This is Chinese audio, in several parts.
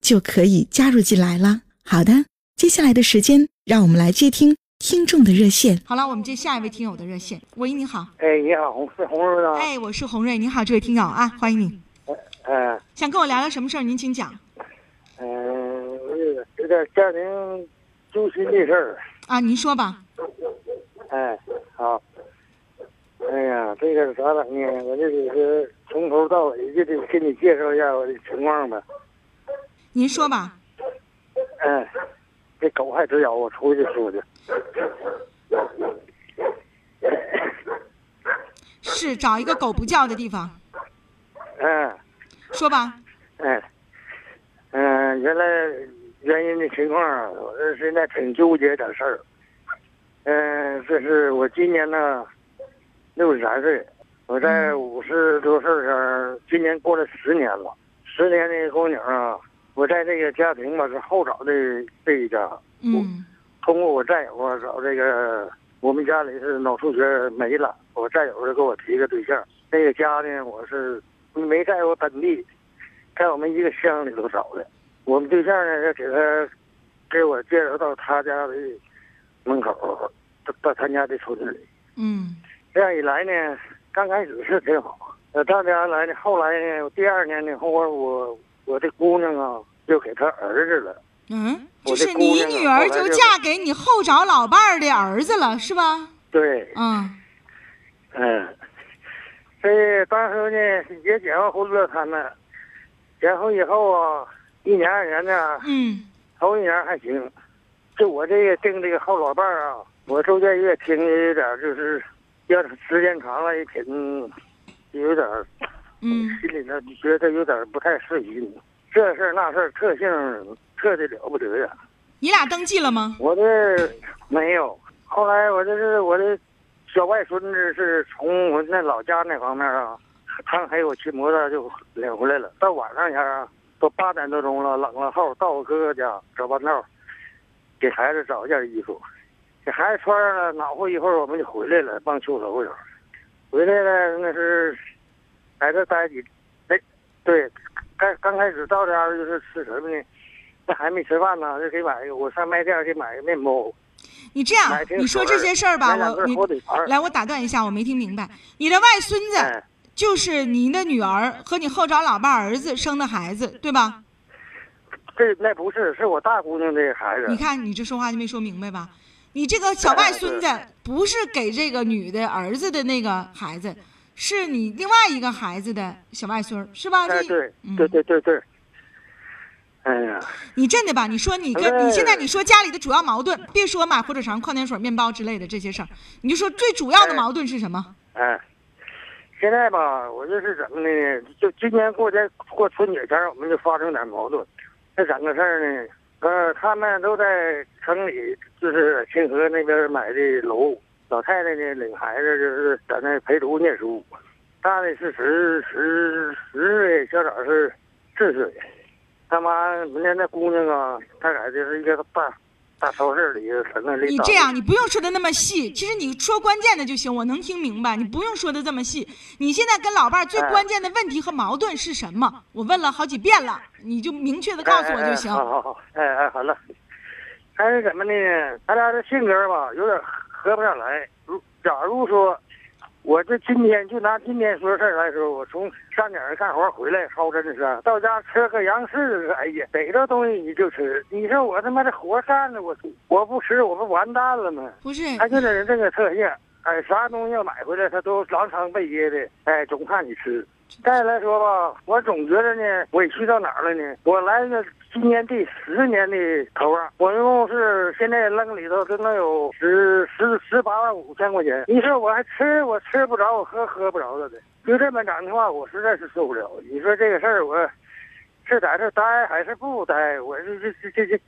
就可以加入进来了。好的，接下来的时间，让我们来接听听众的热线。好了，我们接下一位听友的热线。喂，你好。哎，你好，洪是洪瑞吗？哎，我是洪瑞。你好，这位听友啊，欢迎你。嗯。想跟我聊聊什么事儿？您请讲。嗯，有点家庭揪心的事儿。啊，您说吧。哎，好。哎呀，这个咋整呢？我就得是从头到尾就得给你介绍一下我的情况呗。您说吧。嗯，这狗还直咬我，出去出去。是找一个狗不叫的地方。嗯。说吧。嗯。嗯，原来原因的情况，我这现在挺纠结点事儿。嗯，这是我今年呢，六十三岁。我在五十多岁上，今年过了十年了。十年的姑娘啊，我在这个家庭吧是后找的这一家。嗯。通过我战友啊找这个，我们家里是脑出血没了，我战友就给我提个对象。那个家呢，我是没在我本地，在我们一个乡里头找的。我们对象呢，要给他给我介绍到他家的门口。到他家的村子里，嗯，这样一来呢，刚开始是挺好。呃，到家来呢，后来呢，第二年呢，后我我的姑娘啊，就给他儿子了。嗯，就是你女儿就嫁给你后找老伴儿的儿子了，是吧？对。嗯。嗯，这当时呢也结完婚了，他们结婚以后啊，一年二年的，嗯，头一年还行，就我这个定这个后老伴儿啊。我中间也听有点就是，要是时间长了，一听有点，嗯，心里头觉得有点不太顺心。这事儿那事儿，特性特的了不得呀。你俩登记了吗？我这没有。后来我这是我的小外孙子是从我那老家那方面啊，他还有骑摩托就领回来了。到晚上前啊，都八点多钟了，冷了后到我哥哥家找半道，给孩子找一件衣服。给孩子穿上了，暖和一会儿，我们就回来了，帮秋收去。回来了，那是在这待几，哎，对，刚刚开始到家就是吃什么呢？那还没吃饭呢，就给买一个，我上卖店给买个面包。你这样，你说这些事儿吧，我你来，我打断一下，我没听明白。你的外孙子就是您的女儿和你后找老伴儿子生的孩子，对吧？这那不是，是我大姑娘的孩子。你看，你这说话就没说明白吧？你这个小外孙子不是给这个女的儿子的那个孩子，是你另外一个孩子的小外孙，是吧？对对对对对。哎呀，你真的吧？你说你跟你现在你说家里的主要矛盾，别说买火腿肠、矿泉水、面包之类的这些事儿，你就说最主要的矛盾是什么？哎，现在吧，我就是怎么的呢？就今年过年过春节前，我们就发生点矛盾。这整个事儿呢？呃，他们都在城里，就是清河那边买的楼。老太太呢，领孩子就是在那陪读念书。大的是十十十岁，小崽是四岁。他妈，那那姑娘啊，她在就是一个大。大超市里，你这样，你不用说的那么细。其实你说关键的就行，我能听明白。你不用说的这么细。你现在跟老伴儿最关键的问题和矛盾是什么？我问了好几遍了，你就明确的告诉我就行。好好好，哎哎，好了。还是怎么呢？他俩这性格吧，有点合不上来。如假如说，我这今天就拿今天说事儿来说，我从山顶上干活回来，好真是到家吃个洋柿子，哎呀，逮着东西你就吃。你说我他妈这活干的，我我不吃，我不完蛋了吗？不是，他就这人这个特性，哎，啥东西要买回来，他都狼藏备掖的，哎，总看你吃。再来说吧，我总觉得呢，委屈到哪儿了呢？我来个今年第十年的头啊，我一共是现在扔里头，真能有十十十八万五千块钱。你说我还吃，我吃不着，我喝喝不着了的，就这么整的话，我实在是受不了。你说这个事儿，我是在这待还是不待？我这这这这这。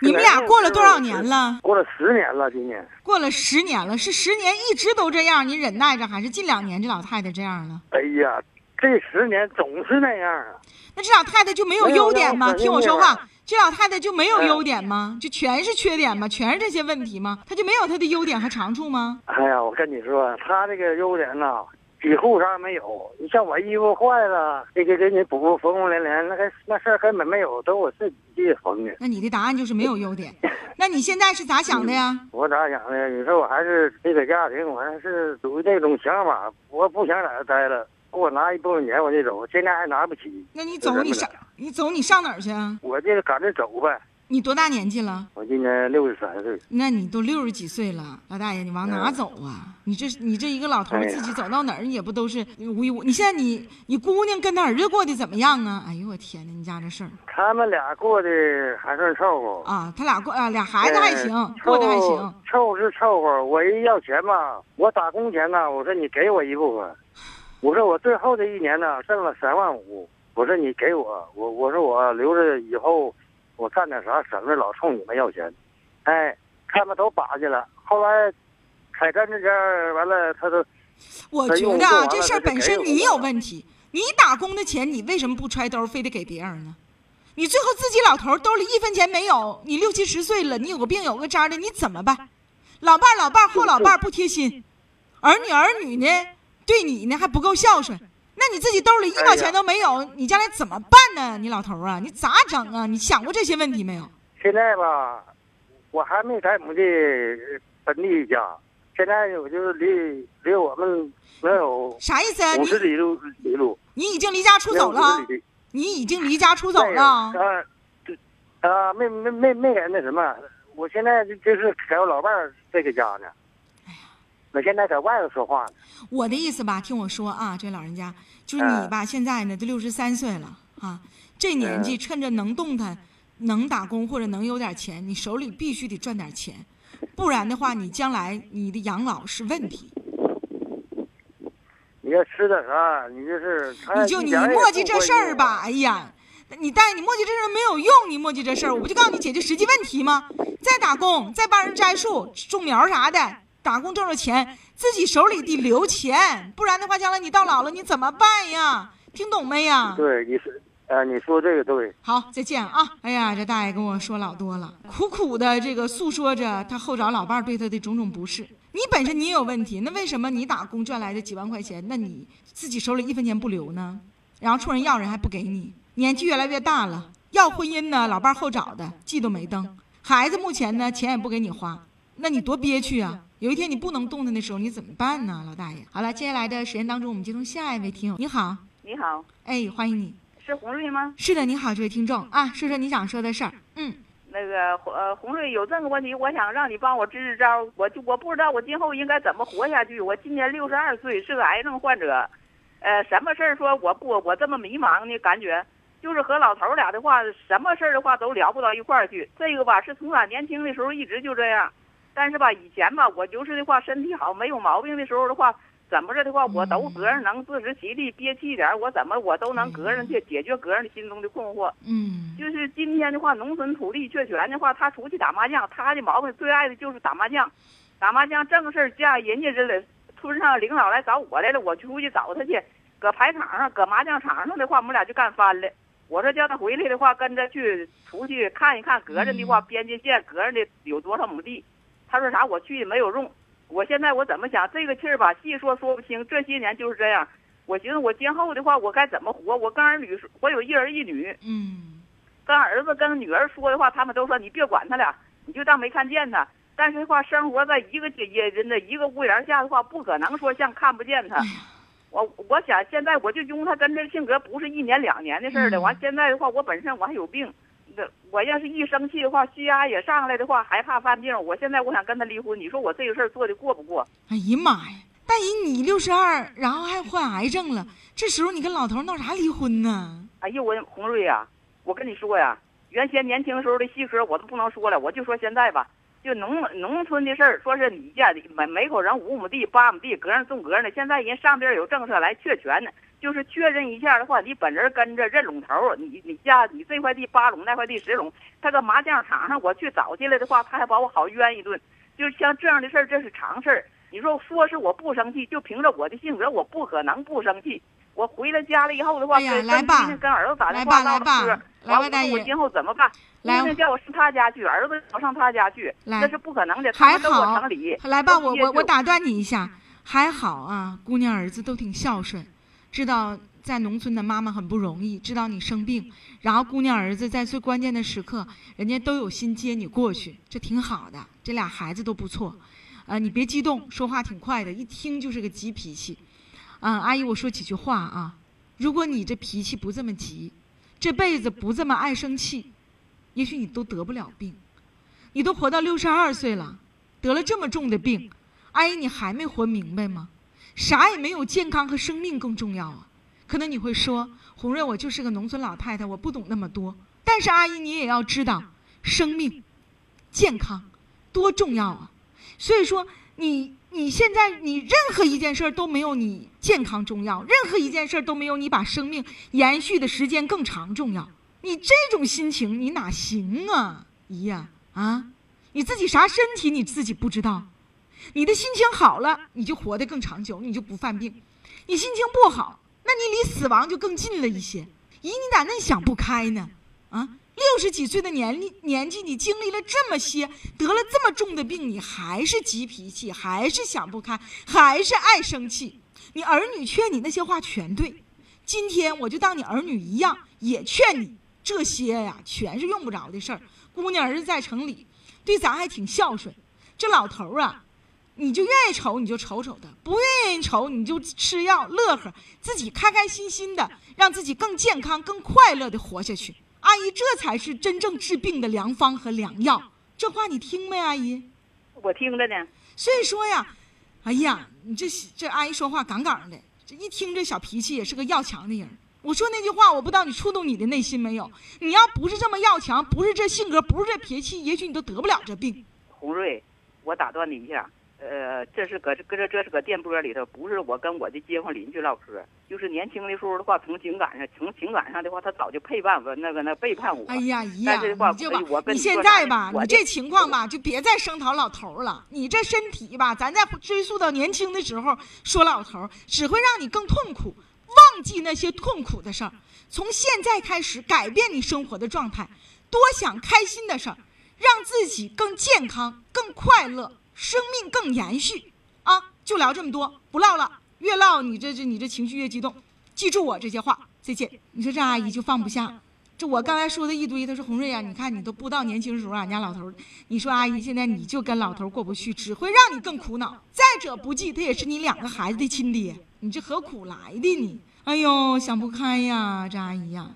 你们俩过了多少年了？过了十年了，今年过了十年了，是十年一直都这样，你忍耐着，还是近两年这老太太这样了？哎呀！这十年总是那样啊，那这老太太就没有优点吗？听我说话，这老太太就没有优点吗？就全是缺点吗？全是这些问题吗？她就没有她的优点和长处吗？哎呀，我跟你说，她这个优点呐，几乎啥没有。你像我衣服坏了，这个给你补补缝缝连连，那个那事儿根本没有，都我自己缝的。那你的答案就是没有优点。那你现在是咋想的呀？我咋想的？你说我还是这个家庭，我还是属于那种想法，我不想在这待了。给我拿一部分钱我就走，现在还拿不起。那你走你上你走你上哪儿去啊？我就赶着走呗。你多大年纪了？我今年六十三岁。那你都六十几岁了，老大爷，你往哪走啊？你这你这一个老头自己走到哪儿也不都是无一无？你现在你你姑娘跟他儿子过得怎么样啊？哎呦我天哪，你家这事儿。他们俩过得还算凑合。啊，他俩过啊，俩孩子还行，过得还行。凑合是凑合，我一要钱吧，我打工钱呢，我说你给我一部分。我说我最后这一年呢，挣了三万五。我说你给我，我我说我留着以后，我干点啥，省着老冲你们要钱。哎，他们都把去了。后来开干这边完了，他都。我觉得啊，这事儿本身你有问题。你打工的钱，你为什么不揣兜，非得给别人呢？你最后自己老头兜里一分钱没有，你六七十岁了，你有个病有个灾的，你怎么办？老伴老伴后老伴不贴心，儿女儿女呢？对你呢还不够孝顺，那你自己兜里一毛钱都没有，你将来怎么办呢？你老头啊，你咋整啊？你想过这些问题没有？现在吧，我还没在我们的本地家，现在我就是离离我们能有啥意思啊？五十里路里路。你已经离家出走了？你已经离家出走了？啊，啊，没没没没给那什么，我现在就是在我老伴儿这个家呢。我现在在外头说话呢。我的意思吧，听我说啊，这老人家就是你吧，现在呢都六十三岁了啊，这年纪趁着能动弹、能打工或者能有点钱，你手里必须得赚点钱，不然的话，你将来你的养老是问题。你要吃点啥？你就是。你就你磨叽这事儿吧，哎呀，你带你磨叽这事儿没有用，你磨叽这事儿，我不就告诉你解决实际问题吗？再打工，再帮人摘树、种苗啥的。打工挣着钱，自己手里得留钱，不然的话，将来你到老了你怎么办呀？听懂没呀？对，你是，呃，你说这个对。好，再见啊！哎呀，这大爷跟我说老多了，苦苦的这个诉说着他后找老伴儿对他的种种不是。你本身你也有问题，那为什么你打工赚来的几万块钱，那你自己手里一分钱不留呢？然后冲人要人还不给你，年纪越来越大了，要婚姻呢，老伴儿后找的，记都没登，孩子目前呢，钱也不给你花，那你多憋屈啊！有一天你不能动弹的时候，你怎么办呢，老大爷？好了，接下来的时间当中，我们接通下一位听友。你好，你好，哎，欢迎你，是洪瑞吗？是的，你好，这位听众啊，说说你想说的事儿。嗯，那个呃，洪瑞有这个问题，我想让你帮我支支招。我就我不知道我今后应该怎么活下去。我今年六十二岁，是个癌症患者。呃，什么事儿说我不我这么迷茫呢？感觉就是和老头俩的话，什么事儿的话都聊不到一块儿去。这个吧，是从俺年轻的时候一直就这样。但是吧，以前吧，我就是的话，身体好，没有毛病的时候的话，怎么着的话，我都个人能自食其力，憋气点我怎么我都能个人去解决个人的心中的困惑。嗯，就是今天的话，农村土地确权的话，他出去打麻将，他的毛病最爱的就是打麻将，打麻将正事儿，家人家这里村上领导来找我来了，我出去找他去，搁牌场上，搁麻将场上的话，我们俩就干翻了。我说叫他回来的话，跟着去出去看一看，个人的话，边界线，个人的有多少亩地。他说啥？我去没有用。我现在我怎么想？这个气儿吧，细说说不清。这些年就是这样。我寻思，我今后的话，我该怎么活？我跟儿女，我有一儿一女。嗯。跟儿子跟女儿说的话，他们都说你别管他俩，你就当没看见他。但是的话，生活在一个街也人的一个屋檐下的话，不可能说像看不见他。我我想现在我就因为他跟这性格不是一年两年的事儿的。嗯完现在的话，我本身我还有病，那我要是一生气的话，血压也上来的话，还怕犯病。我现在我想跟他离婚，你说我这个事儿做的过不过？哎呀妈呀，大姨你六十二，然后还患癌症了，这时候你跟老头闹啥离婚呢？哎呦，我红瑞呀、我跟你说呀，原先年轻时候的细嗑我都不能说了，我就说现在吧，就农农村的事儿，说是你家里每每口人五亩地、八亩地，隔上种隔呢。现在人上边有政策来确权呢，就是确认一下的话，你本人跟着认拢头儿，你你家你这块地八垄，那块地十垄，他搁麻将场上我去找去了的话，他还把我好冤一顿。就是像这样的事儿，这是常事儿。你说说是我不生气，就凭着我的性格，我不可能不生气。我回了家了以后的话，哎跟来吧跟跟儿子打电来话吧来吧唠嗑，完我来吧大爷说我今后怎么办？来姑娘叫我上他家去，儿子要上他家去，来那是不可能的。他还好。来吧，我我我打断你一下，还好啊，姑娘儿子都挺孝顺，知道在农村的妈妈很不容易，知道你生病，然后姑娘儿子在最关键的时刻，人家都有心接你过去，这挺好的，这俩孩子都不错，呃，你别激动，说话挺快的，一听就是个急脾气，嗯、阿姨我说几句话啊，如果你这脾气不这么急，这辈子不这么爱生气，也许你都得不了病，你都活到六十二岁了。得了这么重的病，阿姨你还没活明白吗？啥也没有，健康和生命更重要啊。可能你会说，红瑞，我就是个农村老太太，我不懂那么多。但是阿姨，你也要知道，生命、健康多重要啊。所以说，你你现在你任何一件事儿都没有你健康重要，任何一件事儿都没有你把生命延续的时间更长重要。你这种心情，你哪行啊，姨呀啊？你自己啥身体你自己不知道，你的心情好了，你就活得更长久，你就不犯病；你心情不好，那你离死亡就更近了一些。姨，你咋那想不开呢？啊，六十几岁的年龄年纪，你经历了这么些，得了这么重的病，你还是急脾气，还是想不开，还是爱生气。你儿女劝你那些话全对，今天我就当你儿女一样，也劝你这些呀，全是用不着的事儿。姑娘儿子在城里。对咱还挺孝顺，这老头儿啊，你就愿意瞅你就瞅瞅他，不愿意瞅你就吃药乐呵，自己开开心心的，让自己更健康、更快乐的活下去。阿姨，这才是真正治病的良方和良药。这话你听没，阿姨？我听着呢。所以说呀，哎呀，你这这阿姨说话杠杠的，这一听这小脾气也是个要强的人。我说那句话，我不知道你触动你的内心没有？你要不是这么要强，不是这性格，不是这脾气，也许你都得不了这病。红瑞，我打断你一下，呃，这是搁搁这这是搁电波里头，不是我跟我的街坊邻居唠嗑，就是年轻的时候的话，从情感上，从情感上的话，他早就背叛我，那个那背叛我。哎呀，姨呀，你就吧我，跟你现在吧，你这情况吧，就别再声讨老头了。你这身体吧，咱再追溯到年轻的时候说老头，只会让你更痛苦，忘记那些痛苦的事儿。从现在开始改变你生活的状态，多想开心的事儿，让自己更健康、更快乐，生命更延续。啊，就聊这么多，不唠了。越唠你这这你这情绪越激动。记住我这些话，再见。你说这阿姨就放不下。这我刚才说的一堆，她说红瑞呀、你看你都不知道年轻时候俺家老头，你说阿姨现在你就跟老头过不去，只会让你更苦恼。再者不济，他也是你两个孩子的亲爹，你这何苦来的你？哎呦，想不开呀，这阿姨呀、